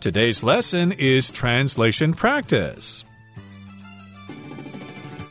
Today's lesson is translation practice.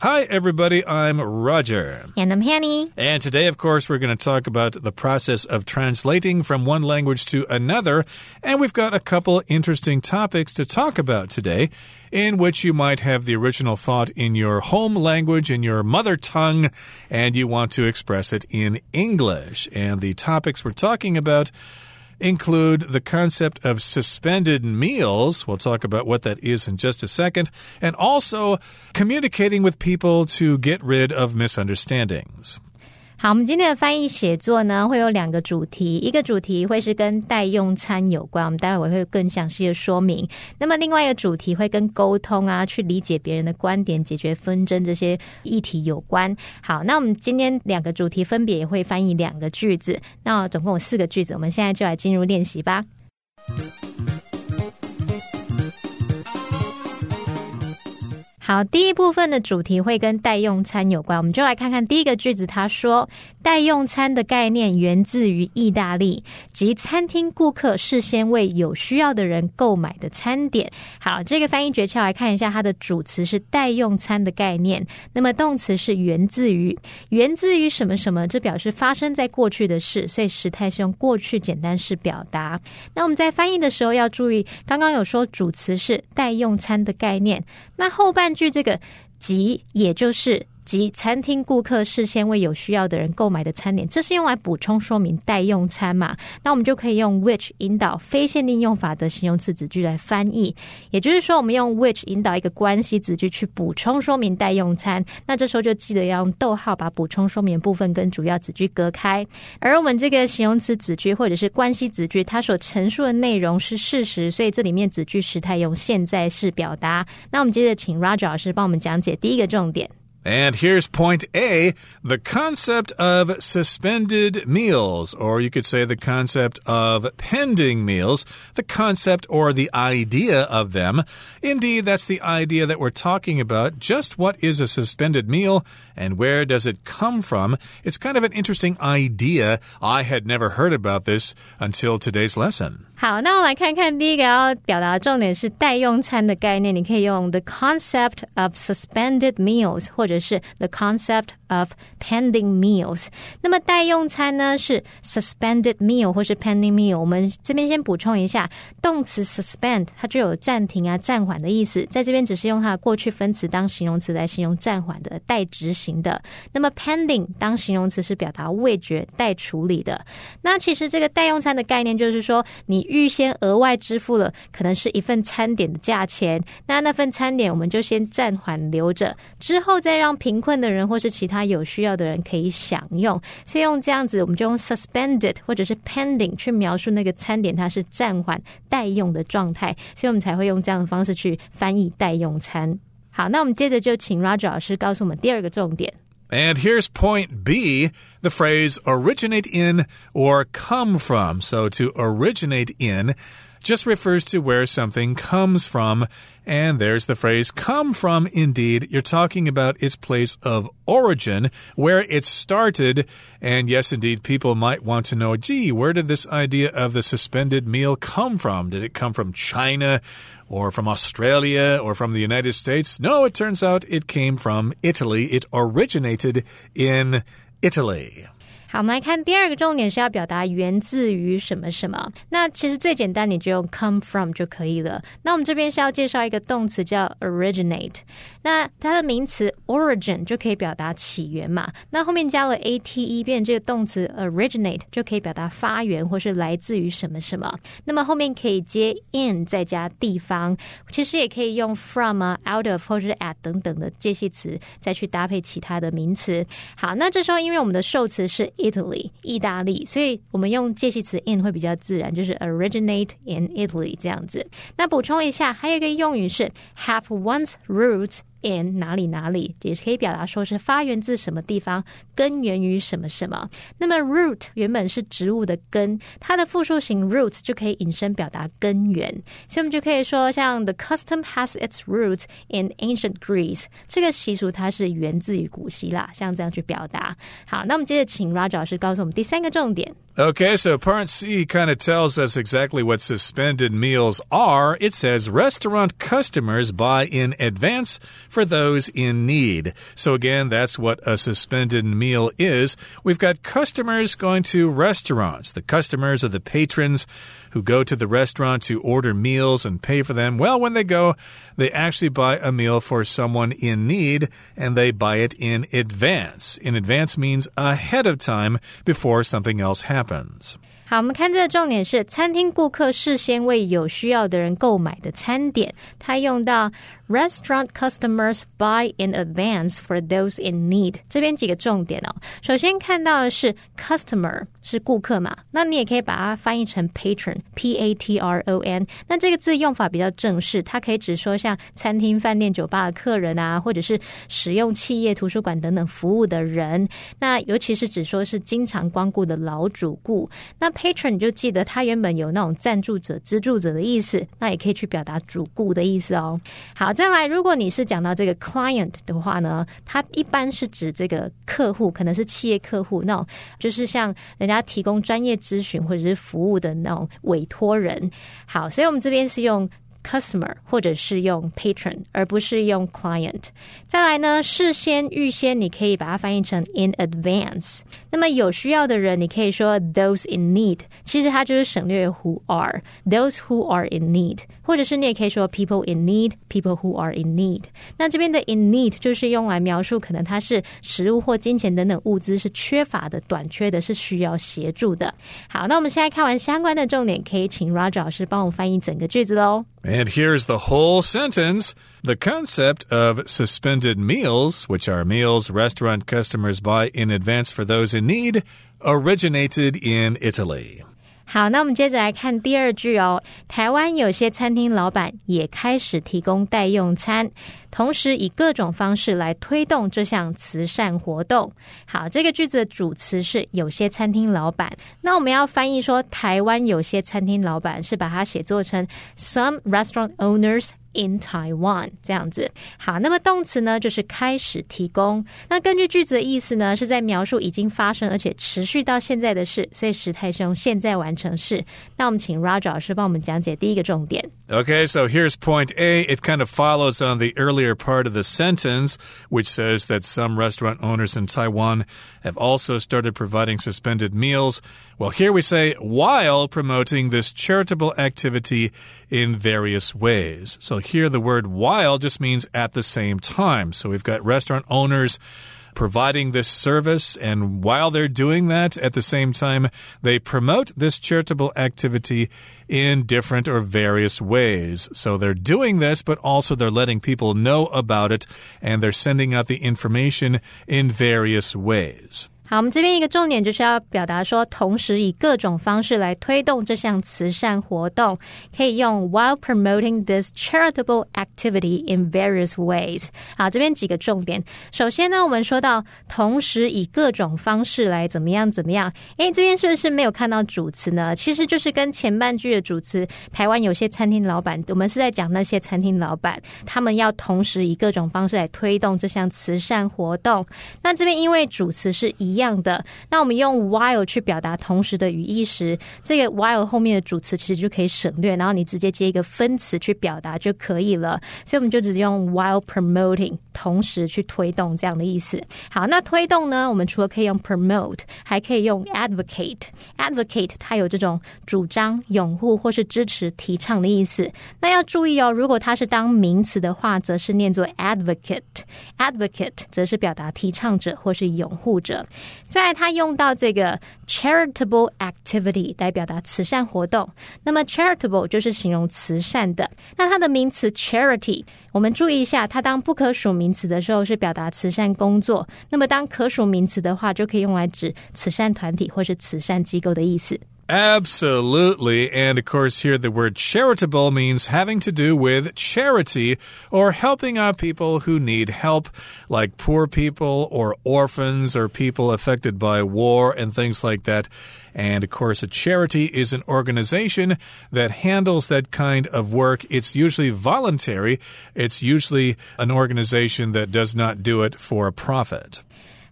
Hi, everybody. I'm Roger. And I'm Hanny. And today, of course, we're going to talk about the process of translating from one language to another. And we've got a couple interesting topics to talk about today, in which you might have the original thought in your home language, in your mother tongue, and you want to express it in English. And the topics we're talking about include the concept of suspended meals. We'll talk about what that is in just a second. And also communicating with people to get rid of misunderstandings. 好，我们今天的翻译写作呢，会有两个主题，一个主题会是跟代用餐有关，我们待会会更详细的说明。那么另外一个主题会跟沟通啊，去理解别人的观点、解决纷争这些议题有关。好，那我们今天两个主题分别也会翻译两个句子，那总共有四个句子，我们现在就来进入练习吧。好，第一部分的主题会跟代用餐有关，我们就来看看第一个句子。他说，代用餐的概念源自于意大利，即餐厅顾客事先为有需要的人购买的餐点。好，这个翻译诀窍来看一下，它的主词是代用餐的概念，那么动词是源自于，源自于什么什么，这表示发生在过去的事，所以时态是用过去简单式表达。那我们在翻译的时候要注意，刚刚有说主词是代用餐的概念，那后半。据这个“即”，也就是。及餐厅顾客事先为有需要的人购买的餐点，这是用来补充说明待用餐嘛？那我们就可以用 which 引导非限定用法的形容词子句来翻译。也就是说，我们用 which 引导一个关系子句去补充说明待用餐，那这时候就记得要用逗号把补充说明部分跟主要子句隔开。而我们这个形容词子句或者是关系子句，它所陈述的内容是事实，所以这里面子句时态用现在式表达。那我们接着请 Roger 老师帮我们讲解第一个重点。And here's point A the concept of suspended meals, or you could say the concept of pending meals, the concept or the idea of them. Indeed, that's the idea that we're talking about. Just what is a suspended meal and where does it come from? It's kind of an interesting idea. I had never heard about this until today's lesson. 好，那我们来看看第一个要表达的重点是代用餐的概念。你可以用 the concept of suspended meals，或者是 the concept of pending meals。那么代用餐呢是 suspended meal 或是 pending meal。我们这边先补充一下，动词 suspend 它就有暂停啊、暂缓的意思，在这边只是用它的过去分词当形容词来形容暂缓的、待执行的。那么 pending 当形容词是表达未决、待处理的。那其实这个代用餐的概念就是说你。预先额外支付了可能是一份餐点的价钱，那那份餐点我们就先暂缓留着，之后再让贫困的人或是其他有需要的人可以享用。所以用这样子，我们就用 suspended 或者是 pending 去描述那个餐点它是暂缓待用的状态，所以我们才会用这样的方式去翻译待用餐。好，那我们接着就请 Roger 老师告诉我们第二个重点。And here's point B the phrase originate in or come from. So to originate in just refers to where something comes from. And there's the phrase come from. Indeed, you're talking about its place of origin, where it started. And yes, indeed, people might want to know, gee, where did this idea of the suspended meal come from? Did it come from China or from Australia or from the United States? No, it turns out it came from Italy. It originated in Italy. 好，我们来看第二个重点是要表达源自于什么什么。那其实最简单，你就用 come from 就可以了。那我们这边是要介绍一个动词叫 originate，那它的名词 origin 就可以表达起源嘛。那后面加了 a t e，变这个动词 originate 就可以表达发源或是来自于什么什么。那么后面可以接 in 再加地方，其实也可以用 from 啊 out of 或者是 at 等等的介系词再去搭配其他的名词。好，那这时候因为我们的受词是 Italy，意大利，所以我们用介系词 in 会比较自然，就是 originate in Italy 这样子。那补充一下，还有一个用语是 have one's roots。In 哪里哪里，也是可以表达说是发源自什么地方，根源于什么什么。那么 root 原本是植物的根，它的复数形 roots 就可以引申表达根源，所以我们就可以说像 the custom has its roots in ancient Greece，这个习俗它是源自于古希腊，像这样去表达。好，那我们接着请 Roger 老师告诉我们第三个重点。Okay, so part C kind of tells us exactly what suspended meals are. It says restaurant customers buy in advance for those in need. So again, that's what a suspended meal is. We've got customers going to restaurants. The customers are the patrons who go to the restaurant to order meals and pay for them. Well, when they go, they actually buy a meal for someone in need and they buy it in advance. In advance means ahead of time before something else happens. 好，我们看这个重点是餐厅顾客事先为有需要的人购买的餐点，他用到 Restaurant customers buy in advance for those in need。这边几个重点哦。首先看到的是 customer 是顾客嘛，那你也可以把它翻译成 patron，p a t r o n。那这个字用法比较正式，它可以指说像餐厅、饭店、酒吧的客人啊，或者是使用企业图书馆等等服务的人。那尤其是指说是经常光顾的老主顾。那 patron 你就记得它原本有那种赞助者、资助者的意思，那也可以去表达主顾的意思哦。好。再来，如果你是讲到这个 client 的话呢，它一般是指这个客户，可能是企业客户，那种就是像人家提供专业咨询或者是服务的那种委托人。好，所以我们这边是用。customer 或者是用 patron，而不是用 client。再来呢，事先预先，你可以把它翻译成 in advance。那么有需要的人，你可以说 those in need，其实它就是省略 who are those who are in need，或者是你也可以说 people in need，people who are in need。那这边的 in need 就是用来描述可能它是食物或金钱等等物资是缺乏的、短缺的，是需要协助的。好，那我们现在看完相关的重点，可以请 Roger 老师帮我翻译整个句子喽。And here's the whole sentence. The concept of suspended meals, which are meals restaurant customers buy in advance for those in need, originated in Italy. 好，那我们接着来看第二句哦。台湾有些餐厅老板也开始提供代用餐，同时以各种方式来推动这项慈善活动。好，这个句子的主词是有些餐厅老板。那我们要翻译说，台湾有些餐厅老板是把它写作成 some restaurant owners。in Taiwan 这样子，好，那么动词呢就是开始提供。那根据句子的意思呢，是在描述已经发生而且持续到现在的事，所以时态是用现在完成式。那我们请 Roger 老师帮我们讲解第一个重点。Okay, so here's point A. It kind of follows on the earlier part of the sentence, which says that some restaurant owners in Taiwan have also started providing suspended meals. Well, here we say while promoting this charitable activity in various ways. So here the word while just means at the same time. So we've got restaurant owners providing this service. And while they're doing that, at the same time, they promote this charitable activity in different or various ways. So they're doing this, but also they're letting people know about it and they're sending out the information in various ways. 好，我们这边一个重点就是要表达说，同时以各种方式来推动这项慈善活动，可以用 while promoting this charitable activity in various ways。好，这边几个重点。首先呢，我们说到同时以各种方式来怎么样怎么样。诶，这边是不是没有看到主词呢？其实就是跟前半句的主词，台湾有些餐厅老板，我们是在讲那些餐厅老板，他们要同时以各种方式来推动这项慈善活动。那这边因为主词是一。一样的，那我们用 while 去表达同时的语义时，这个 while 后面的主词其实就可以省略，然后你直接接一个分词去表达就可以了。所以我们就直接用 while promoting 同时去推动这样的意思。好，那推动呢，我们除了可以用 promote，还可以用 advocate。advocate 它有这种主张、拥护或是支持、提倡的意思。那要注意哦，如果它是当名词的话，则是念作 advocate。advocate 则是表达提倡者或是拥护者。在它用到这个 charitable activity 来表达慈善活动，那么 charitable 就是形容慈善的。那它的名词 charity，我们注意一下，它当不可数名词的时候是表达慈善工作，那么当可数名词的话，就可以用来指慈善团体或是慈善机构的意思。Absolutely. And of course, here the word charitable means having to do with charity or helping out people who need help, like poor people or orphans or people affected by war and things like that. And of course, a charity is an organization that handles that kind of work. It's usually voluntary, it's usually an organization that does not do it for a profit.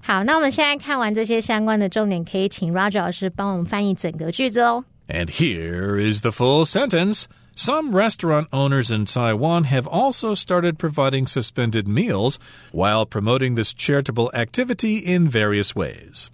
好，那我们现在看完这些相关的重点，可以请 Roger 老师帮我们翻译整个句子哦。And here is the full sentence. Some restaurant owners in Taiwan have also started providing suspended meals while promoting this charitable activity in various ways.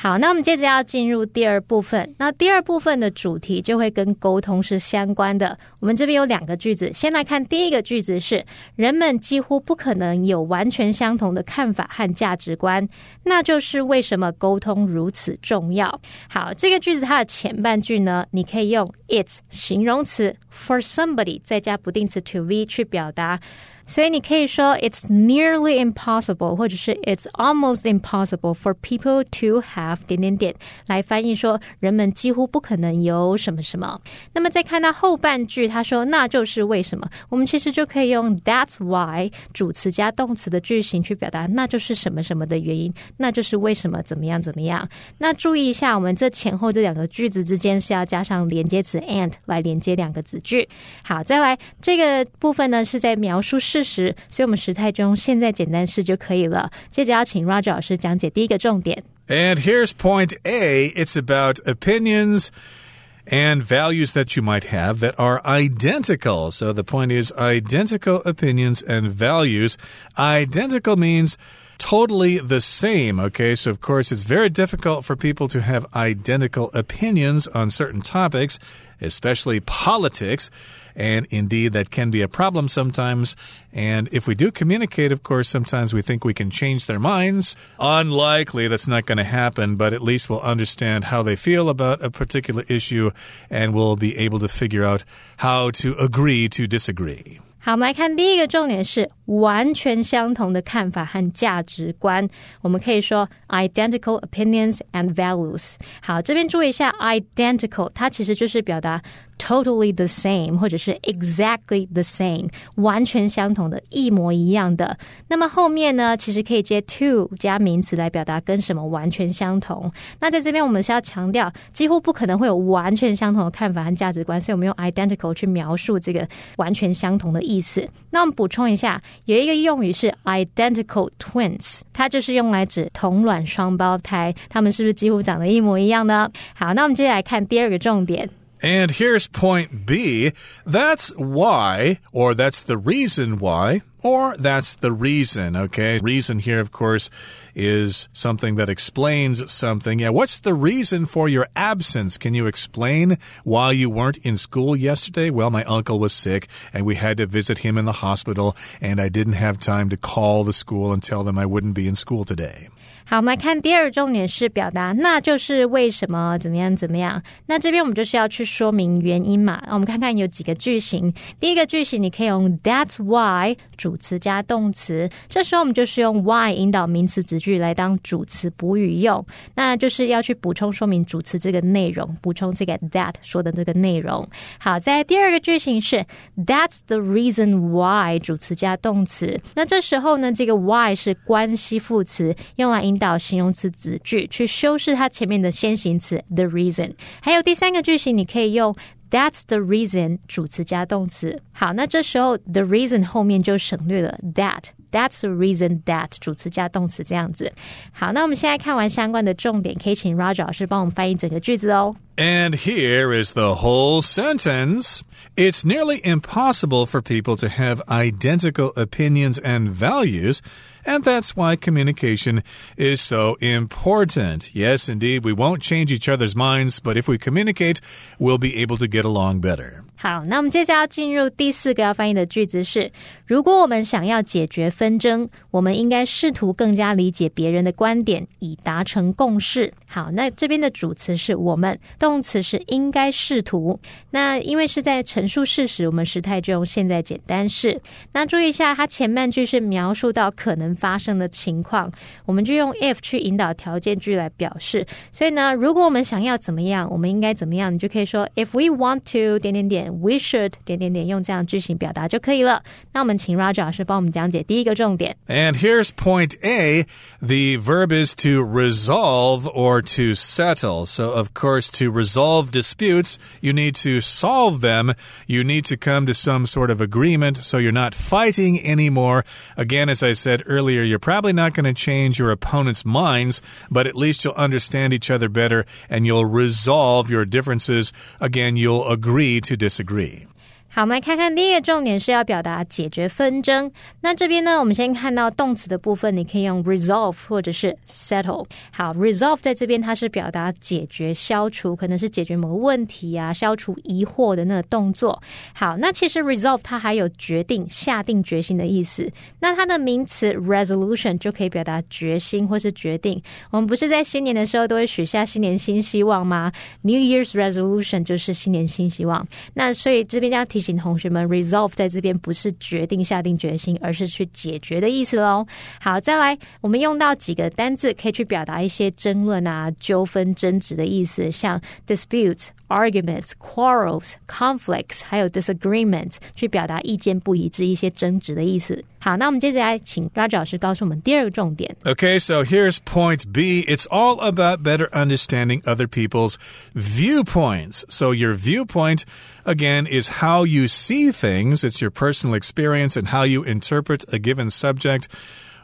好，那我们接着要进入第二部分。那第二部分的主题就会跟沟通是相关的。我们这边有两个句子，先来看第一个句子是：人们几乎不可能有完全相同的看法和价值观，那就是为什么沟通如此重要。好，这个句子它的前半句呢，你可以用 its 形容词 for somebody 再加不定词 to be 去表达。所以你可以说 "It's nearly impossible"，或者是 "It's almost impossible for people to have 点点点"来翻译说人们几乎不可能有什么什么。那么再看到后半句，他说那就是为什么，我们其实就可以用 "That's why" 主词加动词的句型去表达，那就是什么什么的原因，那就是为什么怎么样怎么样。那注意一下，我们这前后这两个句子之间是要加上连接词 and 来连接两个子句。好，再来这个部分呢是在描述事。事实，所以我们时态中现在简单式就可以了。接着要请 Roger 老师讲解第一个重点。And here's point A. It's about opinions and values that you might have that are identical. So the point is identical opinions and values. Identical means totally the same. Okay, so of course, it's very difficult for people to have identical opinions on certain topics, especially politics. And indeed, that can be a problem sometimes. And if we do communicate, of course, sometimes we think we can change their minds. Unlikely that's not going to happen, but at least we'll understand how they feel about a particular issue and we'll be able to figure out how to agree to disagree. 好，我们来看第一个重点是完全相同的看法和价值观。我们可以说 identical opinions and values。好，这边注意一下 identical，它其实就是表达 totally the same，或者是 exactly the same，完全相同的，一模一样的。那么后面呢，其实可以接 to 加名词来表达跟什么完全相同。那在这边我们是要强调，几乎不可能会有完全相同的看法和价值观，所以我们用 identical 去描述这个完全相同的意思。那我们补充一下，有一个用语是 identical twins，它就是用来指同卵双胞胎，他们是不是几乎长得一模一样呢？好，那我们接下来看第二个重点。And here's point B. That's why, or that's the reason why, or that's the reason, okay? Reason here, of course, is something that explains something. Yeah, what's the reason for your absence? Can you explain why you weren't in school yesterday? Well, my uncle was sick and we had to visit him in the hospital, and I didn't have time to call the school and tell them I wouldn't be in school today. 好，我们来看第二重点是表达，那就是为什么怎么样怎么样。那这边我们就是要去说明原因嘛。我们看看有几个句型。第一个句型你可以用 That's why 主词加动词，这时候我们就是用 why 引导名词子句来当主词补语用。那就是要去补充说明主词这个内容，补充这个 that 说的这个内容。好，在第二个句型是 That's the reason why 主词加动词。那这时候呢，这个 why 是关系副词，用来引导形容词子句去修饰它前面的先行词 the reason。还有第三个句型，你可以用 That's the reason 主词加动词。好，那这时候 the reason 后面就省略了 that。That's the reason that 主词加动词这样子。好，那我们现在看完相关的重点，可以请 Roger 老师帮我们翻译整个句子哦。And here is the whole sentence. It's nearly impossible for people to have identical opinions and values, and that's why communication is so important. Yes, indeed, we won't change each other's minds, but if we communicate, we'll be able to get along better. 好，那我们接下来要进入第四个要翻译的句子是：如果我们想要解决纷争，我们应该试图更加理解别人的观点，以达成共识。好，那这边的主词是我们，动词是应该试图。那因为是在陈述事实，我们时态就用现在简单式。那注意一下，它前半句是描述到可能 发生的情况，我们就用 if 去引导条件句来表示。所以呢，如果我们想要怎么样，我们应该怎么样，你就可以说 if we want to 点点点。We should 点点点用这样句型表达就可以了。那我们请 Roger 老师帮我们讲解第一个重点。And here's point A. The verb is to resolve or to settle. So, of course, to resolve disputes, you need to solve them. You need to come to some sort of agreement so you're not fighting anymore. Again, as I said earlier, you're probably not going to change your opponent's minds, but at least you'll understand each other better and you'll resolve your differences. Again, you'll agree to disagree. 好，我们来看看第一个重点是要表达解决纷争。那这边呢，我们先看到动词的部分，你可以用 resolve 或者是 settle。好，resolve 在这边它是表达解决、消除，可能是解决某个问题啊，消除疑惑的那个动作。好，那其实 resolve 它还有决定、下定决心的意思。那它的名词 resolution 就可以表达决心或是决定。我们不是在新年的时候都会许下新年新希望吗？New Year's resolution 就是新年新希望。那所以这边要提醒。请同学们，resolve 在这边不是决定、下定决心，而是去解决的意思喽。好，再来，我们用到几个单字，可以去表达一些争论啊、纠纷、争执的意思，像 dispute。arguments, quarrels, conflicts，还有 disagreement，去表达意见不一致、一些争执的意思。好，那我们接着来请 Raj 老师告诉我们第二个重点。Okay, so here's point B. It's all about better understanding other people's viewpoints. So your viewpoint again is how you see things. It's your personal experience and how you interpret a given subject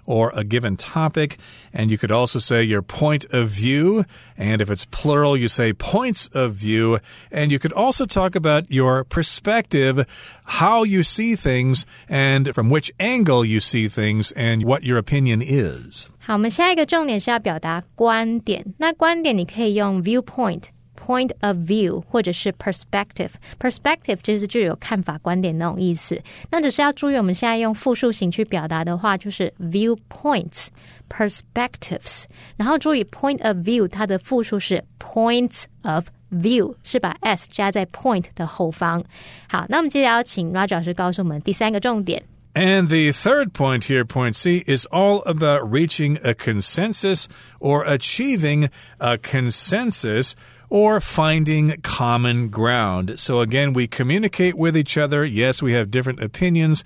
or a given topic. And you could also say your point of view. And if it's plural, you say points of view. And you could also talk about your perspective, how you see things, and from which angle you see things, and what your opinion is. 好，我们下一个重点是要表达观点。那观点你可以用 viewpoint。 point of view 或者是 perspective，perspective 就是具有看法、观点那种意思。那只是要注意，我们现在用复数形去表达的话，就是 viewpoints、perspectives。然后注意 point of view 它的复数是 points of view，是把 s 加在 point 的后方。好，那我们接着要请 Roger 老师告诉我们第三个重点。And the third point here, point C, is all about reaching a consensus or achieving a consensus or finding common ground. So again, we communicate with each other. Yes, we have different opinions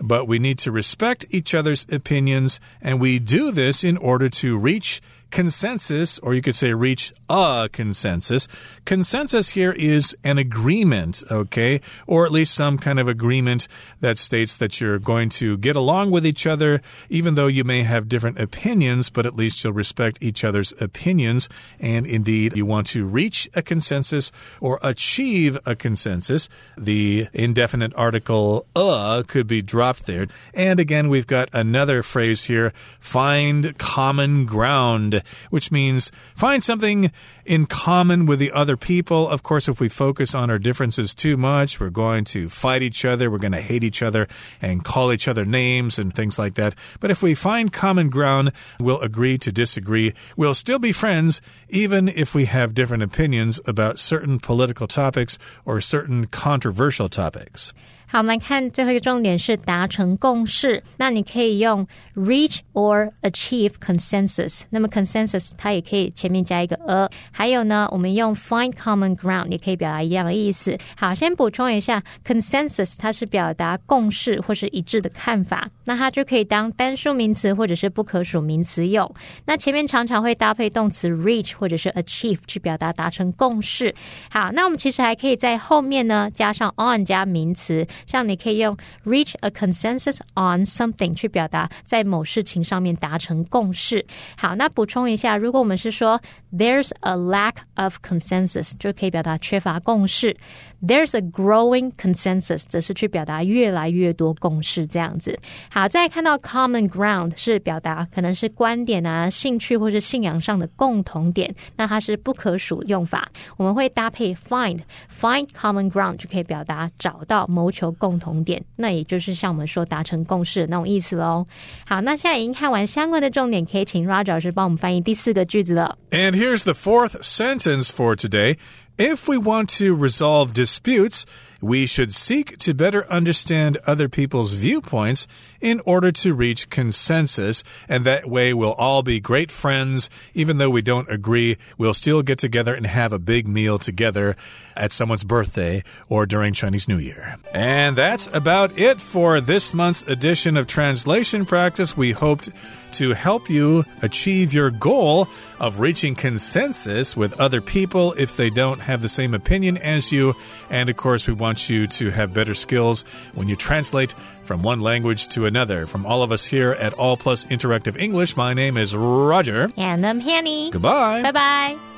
but we need to respect each other's opinions, and we do this in order to reach consensus, or you could say reach a consensus. Consensus here is an agreement, okay? Or at least some kind of agreement that states that you're going to get along with each other, even though you may have different opinions, but at least you'll respect each other's opinions. And indeed, you want to reach a consensus or achieve a consensus. The indefinite article a could be dropped there. And again, we've got another phrase here find common ground which means find something in common with the other people. Of course, if we focus on our differences too much, we're going to fight each other, we're going to hate each other and call each other names and things like that. But if we find common ground, we'll agree to disagree. We'll still be friends, even if we have different opinions about certain political topics or certain controversial topics. 好，我们来看最后一个重点是达成共识。那你可以用 reach or achieve consensus。那么 consensus 它也可以前面加一个 a。还有呢，我们用 find common ground 也可以表达一样的意思。好，先补充一下，consensus 它是表达共识或是一致的看法。那它就可以当单数名词或者是不可数名词用。那前面常常会搭配动词 reach 或者是 achieve 去表达达成共识。好，那我们其实还可以在后面呢加上 on 加名词。像你可以用 reach a consensus on something 去表达在某事情上面达成共识。好，那补充一下，如果我们是说 there's a lack of consensus，就可以表达缺乏共识。There's a growing consensus，则是去表达越来越多共识这样子。好，再看到 common ground 是表达可能是观点啊、兴趣或是信仰上的共同点，那它是不可数用法。我们会搭配 find，find common ground 就可以表达找到、谋求 共同点。那也就是像我们说达成共识的那种意思喽。好，那现在已经看完相关的重点，可以请 Roger 老师帮我们翻译第四个句子了。And here's the fourth sentence for today. If we want to resolve disputes, we should seek to better understand other people's viewpoints in order to reach consensus. And that way, we'll all be great friends. Even though we don't agree, we'll still get together and have a big meal together at someone's birthday or during Chinese New Year. And that's about it for this month's edition of Translation Practice. We hoped to help you achieve your goal of reaching consensus with other people if they don't have the same opinion as you. And of course, we want you to have better skills when you translate from one language to another. From all of us here at All Plus Interactive English, my name is Roger. And I'm Hanny. Goodbye. Bye bye.